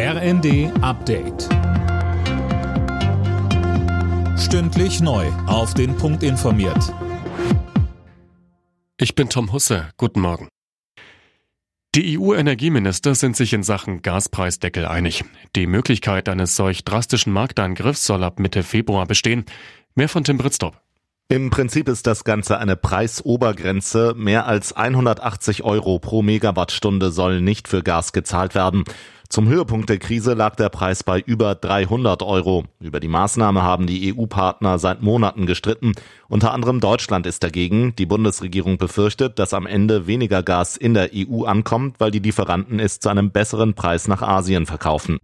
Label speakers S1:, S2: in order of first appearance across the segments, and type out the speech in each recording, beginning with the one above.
S1: RND Update. Stündlich neu. Auf den Punkt informiert.
S2: Ich bin Tom Husse. Guten Morgen. Die EU-Energieminister sind sich in Sachen Gaspreisdeckel einig. Die Möglichkeit eines solch drastischen Markteingriffs soll ab Mitte Februar bestehen. Mehr von Tim Britztop.
S3: Im Prinzip ist das Ganze eine Preisobergrenze. Mehr als 180 Euro pro Megawattstunde sollen nicht für Gas gezahlt werden. Zum Höhepunkt der Krise lag der Preis bei über 300 Euro. Über die Maßnahme haben die EU-Partner seit Monaten gestritten. Unter anderem Deutschland ist dagegen. Die Bundesregierung befürchtet, dass am Ende weniger Gas in der EU ankommt, weil die Lieferanten es zu einem besseren Preis nach Asien verkaufen.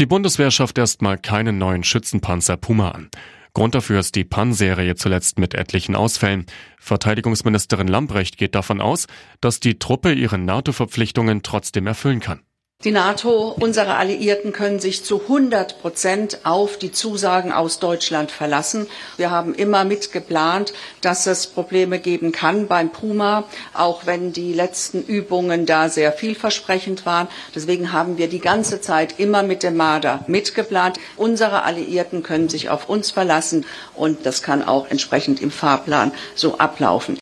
S2: Die Bundeswehr schafft erstmal keinen neuen Schützenpanzer Puma an. Grund dafür ist die Pan-Serie zuletzt mit etlichen Ausfällen. Verteidigungsministerin Lambrecht geht davon aus, dass die Truppe ihre NATO-Verpflichtungen trotzdem erfüllen kann.
S4: Die NATO, unsere Alliierten können sich zu 100 Prozent auf die Zusagen aus Deutschland verlassen. Wir haben immer mitgeplant, dass es Probleme geben kann beim Puma, auch wenn die letzten Übungen da sehr vielversprechend waren. Deswegen haben wir die ganze Zeit immer mit dem Marder mitgeplant. Unsere Alliierten können sich auf uns verlassen und das kann auch entsprechend im Fahrplan so ablaufen.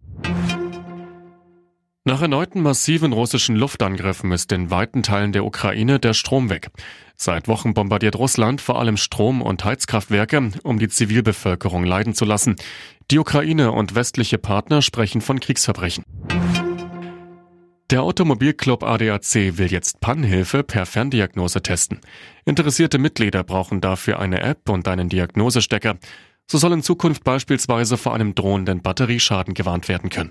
S2: Nach erneuten massiven russischen Luftangriffen ist in weiten Teilen der Ukraine der Strom weg. Seit Wochen bombardiert Russland vor allem Strom- und Heizkraftwerke, um die Zivilbevölkerung leiden zu lassen. Die Ukraine und westliche Partner sprechen von Kriegsverbrechen. Der Automobilclub ADAC will jetzt Pannhilfe per Ferndiagnose testen. Interessierte Mitglieder brauchen dafür eine App und einen Diagnosestecker. So soll in Zukunft beispielsweise vor einem drohenden Batterieschaden gewarnt werden können.